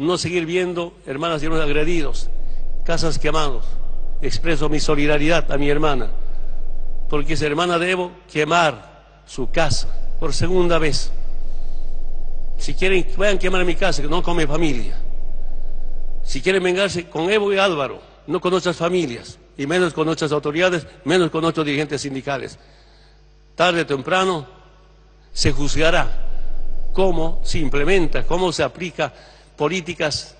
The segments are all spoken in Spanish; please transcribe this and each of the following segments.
no seguir viendo hermanas y hermanos agredidos, casas quemados. Expreso mi solidaridad a mi hermana, porque esa hermana debo quemar su casa por segunda vez. Si quieren, vayan a quemar mi casa, no con mi familia. Si quieren vengarse con Evo y Álvaro, no con nuestras familias, y menos con nuestras autoridades, menos con nuestros dirigentes sindicales. Tarde o temprano se juzgará cómo se implementa, cómo se aplica políticas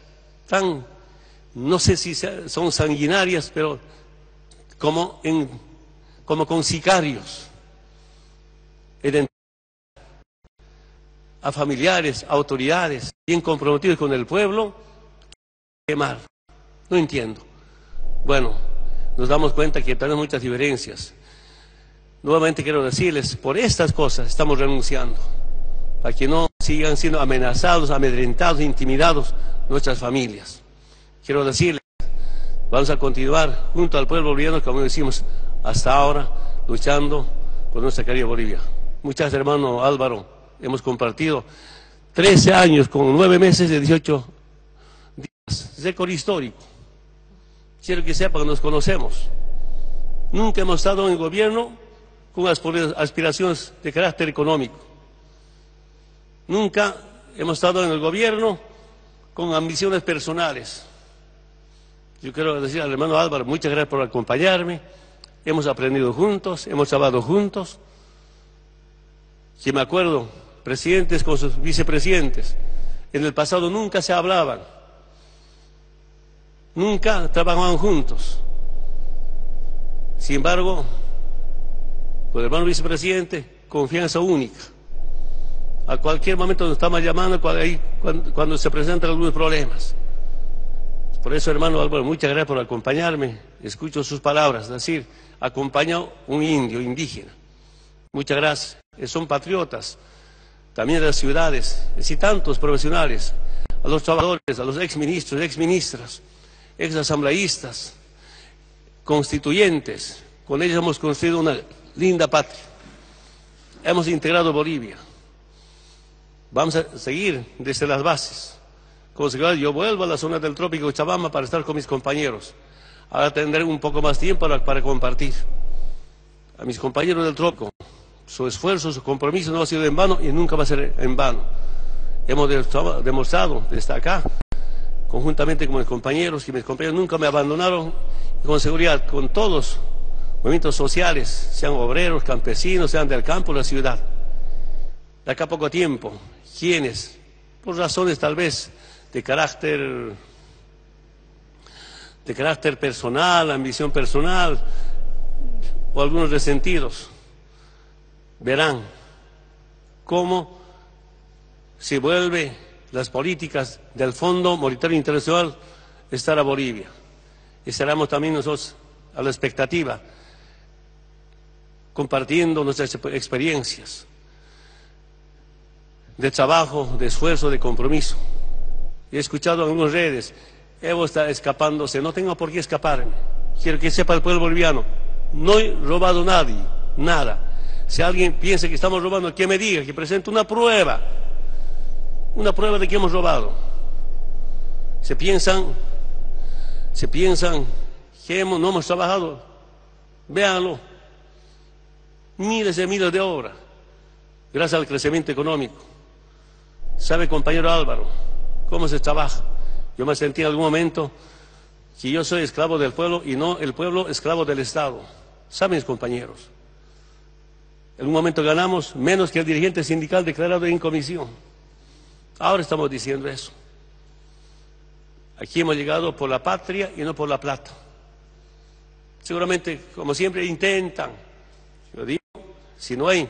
tan, no sé si son sanguinarias, pero como, en, como con sicarios. A familiares, autoridades, bien comprometidos con el pueblo, quemar. No entiendo. Bueno, nos damos cuenta que tenemos muchas diferencias. Nuevamente quiero decirles, por estas cosas estamos renunciando para que no sigan siendo amenazados, amedrentados, intimidados nuestras familias. Quiero decirles, vamos a continuar junto al pueblo boliviano, como decimos hasta ahora, luchando por nuestra querida Bolivia. Muchas hermano Álvaro, hemos compartido 13 años con 9 meses de 18 días, récord histórico. Quiero que sepan que nos conocemos. Nunca hemos estado en gobierno con aspiraciones de carácter económico Nunca hemos estado en el gobierno con ambiciones personales. Yo quiero decir al hermano Álvaro, muchas gracias por acompañarme. Hemos aprendido juntos, hemos trabajado juntos. Si me acuerdo, presidentes con sus vicepresidentes, en el pasado nunca se hablaban, nunca trabajaban juntos. Sin embargo, con el hermano vicepresidente, confianza única a cualquier momento nos estamos llamando cuando, se presentan algunos problemas. Por eso, hermano Álvaro, muchas gracias por acompañarme. Escucho sus palabras, es decir, acompaña un indio, indígena. Muchas gracias. Son patriotas, también de las ciudades, y tantos profesionales, a los trabajadores, a los exministros, exministras, exasambleístas, constituyentes. Con ellos hemos construido una linda patria. Hemos integrado Bolivia. Vamos a seguir desde las bases. Como yo vuelvo a la zona del trópico Chabamba para estar con mis compañeros. Ahora tendré un poco más tiempo para, para compartir. A mis compañeros del trópico, su esfuerzo, su compromiso no ha sido en vano y nunca va a ser en vano. Hemos demostrado desde acá, conjuntamente con mis compañeros, que mis compañeros nunca me abandonaron y con seguridad, con todos movimientos sociales, sean obreros, campesinos, sean del campo de la ciudad. De acá a poco tiempo quienes, por razones tal vez de carácter, de carácter personal, ambición personal, o algunos resentidos, verán cómo se vuelve las políticas del Fondo Monetario Internacional estar a Bolivia. Estaremos también nosotros a la expectativa, compartiendo nuestras experiencias de trabajo, de esfuerzo, de compromiso. He escuchado en algunas redes, Evo está escapándose, no tengo por qué escaparme. Quiero que sepa el pueblo boliviano, no he robado nadie, nada. Si alguien piensa que estamos robando, que me diga, que presente una prueba, una prueba de que hemos robado. Se piensan, se piensan que hemos, no hemos trabajado, véanlo, miles de miles de obras, gracias al crecimiento económico. ¿Sabe, compañero Álvaro, cómo se trabaja? Yo me sentí en algún momento que yo soy esclavo del pueblo y no el pueblo esclavo del Estado. ¿Saben, compañeros? En un momento ganamos menos que el dirigente sindical declarado en comisión. Ahora estamos diciendo eso. Aquí hemos llegado por la patria y no por la plata. Seguramente, como siempre, intentan. Yo digo, si no hay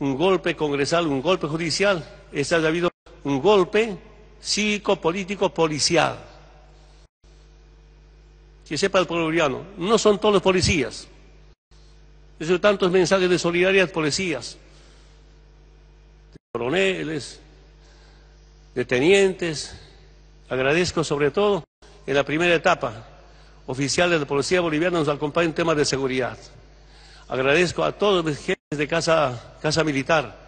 un golpe congresal, un golpe judicial, ha habido un golpe cívico, político, policial. Que sepa el pueblo boliviano, no son todos los policías. Eso tantos mensajes de solidaridad policías, de coroneles, de tenientes. Agradezco sobre todo en la primera etapa, oficiales de la Policía Boliviana nos acompañan en temas de seguridad. Agradezco a todos los jefes de casa militar,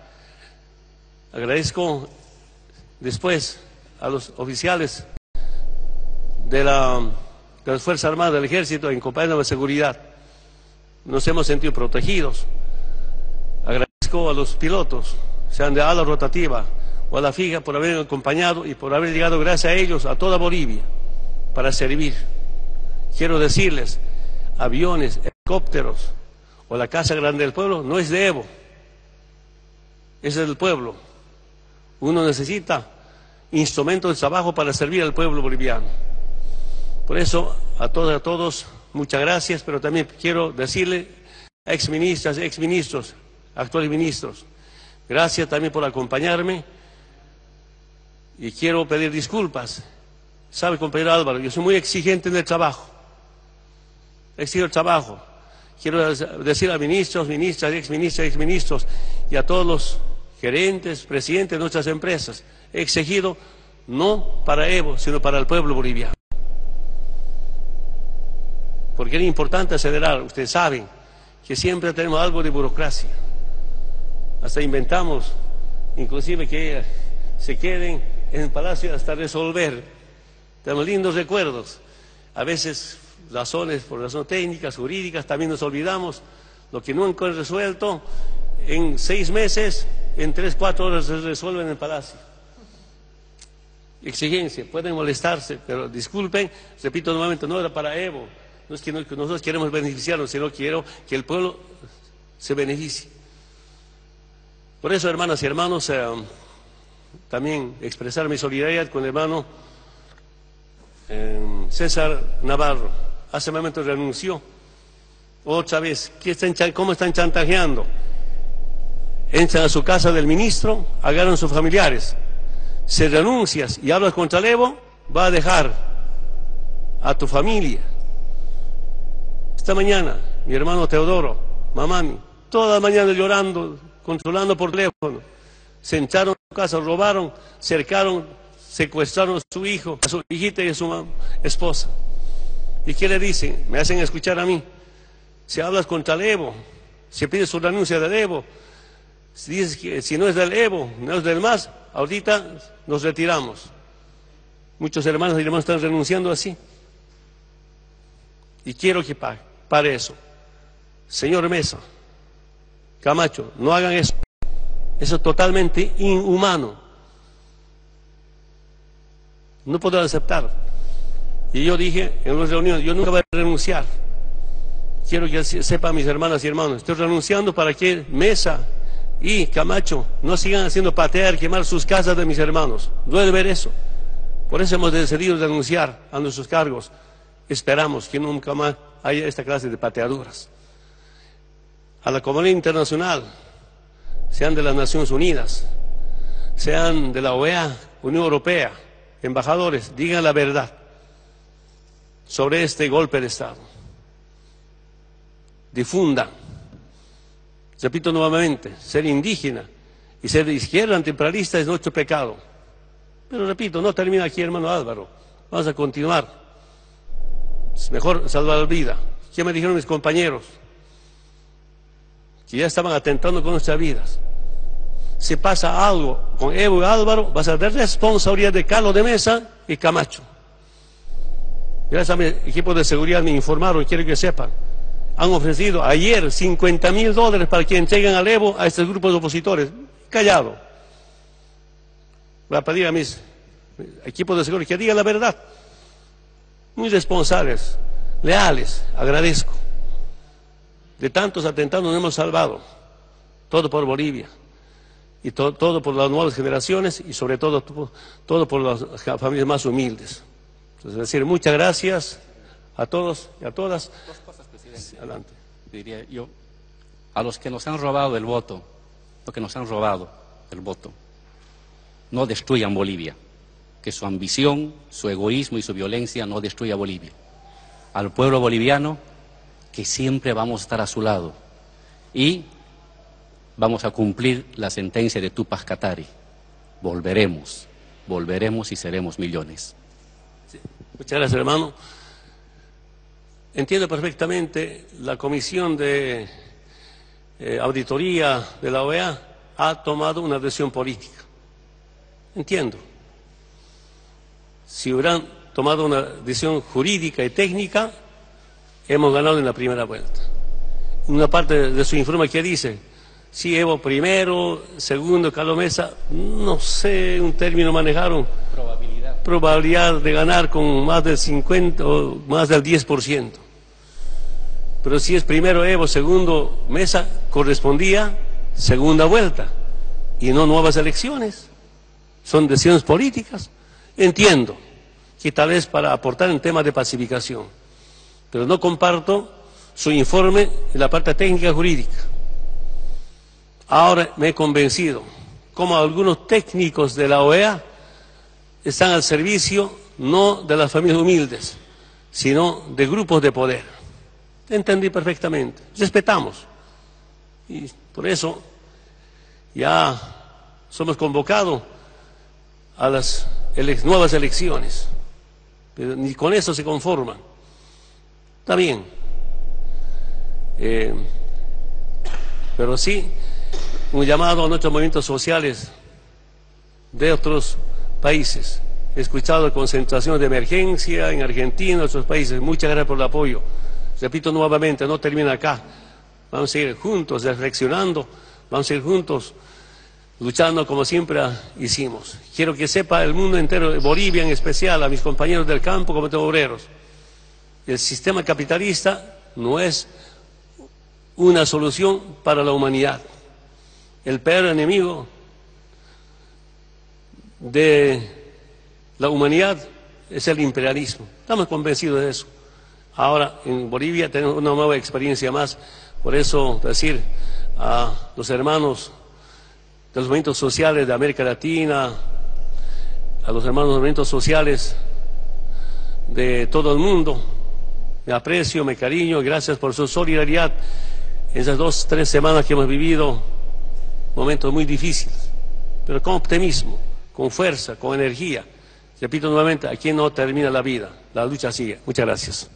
Agradezco después a los oficiales de, la, de las Fuerzas Armadas del Ejército en compañía de seguridad. Nos hemos sentido protegidos. Agradezco a los pilotos, sean de ala rotativa o a la fija, por haber acompañado y por haber llegado, gracias a ellos, a toda Bolivia para servir. Quiero decirles, aviones, helicópteros o la Casa Grande del Pueblo no es de Evo, es del pueblo. Uno necesita instrumentos de trabajo para servir al pueblo boliviano. Por eso, a todas y a todos, muchas gracias, pero también quiero decirle a exministras, exministros, actuales ministros, gracias también por acompañarme y quiero pedir disculpas. Sabe, compañero Álvaro, yo soy muy exigente en el trabajo. Exijo el trabajo. Quiero decir a ministros, ministras, exministras, exministros y a todos los gerentes, presidentes de nuestras empresas, exigido no para Evo, sino para el pueblo boliviano. Porque era importante acelerar, ustedes saben que siempre tenemos algo de burocracia. Hasta inventamos, inclusive que se queden en el palacio hasta resolver. Tenemos lindos recuerdos. A veces razones, por razones técnicas, jurídicas, también nos olvidamos. Lo que no han resuelto, en seis meses, en tres, cuatro horas se resuelve en el palacio exigencia, pueden molestarse, pero disculpen, repito nuevamente, no era para Evo, no es que, nosotros queremos beneficiarnos, sino quiero que el pueblo se beneficie. Por eso, hermanas y hermanos, eh, también expresar mi solidaridad con el hermano eh, César Navarro. Hace un momento renunció. Otra vez, ¿cómo están chantajeando? Entran a su casa del ministro, agarran a sus familiares si renuncias y hablas contra el Evo, va a dejar a tu familia. Esta mañana, mi hermano Teodoro, mamami, toda la mañana llorando, controlando por teléfono, se entraron a su casa, robaron, cercaron, secuestraron a su hijo, a su hijita y a su esposa. ¿Y qué le dicen? Me hacen escuchar a mí. Si hablas contra el Evo, si pides su renuncia del Evo, si dices que si no es del Evo, no es del MAS, ahorita nos retiramos. Muchos hermanos y hermanos están renunciando así. Y quiero que pague, para eso. Señor Mesa, Camacho, no hagan eso. Eso es totalmente inhumano. No puedo aceptar. Y yo dije en una reunión, yo nunca voy a renunciar. Quiero que sepan mis hermanas y hermanos, estoy renunciando para que Mesa y Camacho no sigan haciendo patear, quemar sus casas de mis hermanos. Duele ver eso. Por eso hemos decidido denunciar a nuestros cargos. Esperamos que nunca más haya esta clase de pateaduras. A la comunidad internacional, sean de las Naciones Unidas, sean de la OEA, Unión Europea, embajadores, digan la verdad sobre este golpe de Estado. Difundan Repito nuevamente, ser indígena y ser de izquierda antiimperialista es nuestro pecado. Pero repito, no termina aquí, hermano Álvaro. Vamos a continuar. Es mejor salvar la vida. ¿Qué me dijeron mis compañeros? Que ya estaban atentando con nuestras vidas. Si pasa algo con Evo y Álvaro, va a ser responsabilidad de Carlos de Mesa y Camacho. Gracias a mi equipo de seguridad me informaron, quiero que sepan han ofrecido ayer 50 mil dólares para que entreguen al Evo a estos grupos de opositores. Callado. Voy a pedir a mis equipos de seguridad que digan la verdad. Muy responsables, leales, agradezco. De tantos atentados nos hemos salvado. Todo por Bolivia. Y todo por las nuevas generaciones y sobre todo todo por las familias más humildes. Entonces, es decir, muchas gracias a todos y a todas. Adelante. Diría yo, a los que nos han robado el voto, los que nos han robado el voto, no destruyan Bolivia. Que su ambición, su egoísmo y su violencia no destruya Bolivia. Al pueblo boliviano, que siempre vamos a estar a su lado. Y vamos a cumplir la sentencia de Tupac Katari. Volveremos, volveremos y seremos millones. Muchas gracias, hermano. Entiendo perfectamente, la Comisión de eh, Auditoría de la OEA ha tomado una decisión política. Entiendo. si hubieran tomado una decisión jurídica y técnica, hemos ganado en la primera vuelta. Una parte de su informe que dice, si Evo primero, segundo, Carlos Mesa, no sé, un término manejaron. Probabilidad. Probabilidad de ganar con más del 50 o más del 10%. Pero si es primero Evo, segundo Mesa, correspondía segunda vuelta y no nuevas elecciones. Son decisiones políticas. Entiendo que tal vez para aportar en temas de pacificación, pero no comparto su informe en la parte técnica jurídica. Ahora me he convencido como algunos técnicos de la OEA están al servicio no de las familias humildes, sino de grupos de poder. Entendí perfectamente. Respetamos. Y por eso ya somos convocados a las nuevas elecciones. Pero ni con eso se conforman. Está bien. Eh, pero sí, un llamado a nuestros movimientos sociales de otros países. He escuchado concentraciones de emergencia en Argentina, en otros países. Muchas gracias por el apoyo. Repito nuevamente, no termina acá. Vamos a seguir juntos, reflexionando, vamos a ir juntos, luchando como siempre hicimos. Quiero que sepa el mundo entero, Bolivia en especial, a mis compañeros del campo, como obreros. El sistema capitalista no es una solución para la humanidad. El peor enemigo de la humanidad es el imperialismo. Estamos convencidos de eso. Ahora en Bolivia tenemos una nueva experiencia más. Por eso decir a los hermanos de los movimientos sociales de América Latina, a los hermanos de los movimientos sociales de todo el mundo, me aprecio, me cariño, gracias por su solidaridad en esas dos, tres semanas que hemos vivido, momentos muy difíciles, pero con optimismo, con fuerza, con energía. Repito nuevamente, aquí no termina la vida, la lucha sigue. Muchas gracias.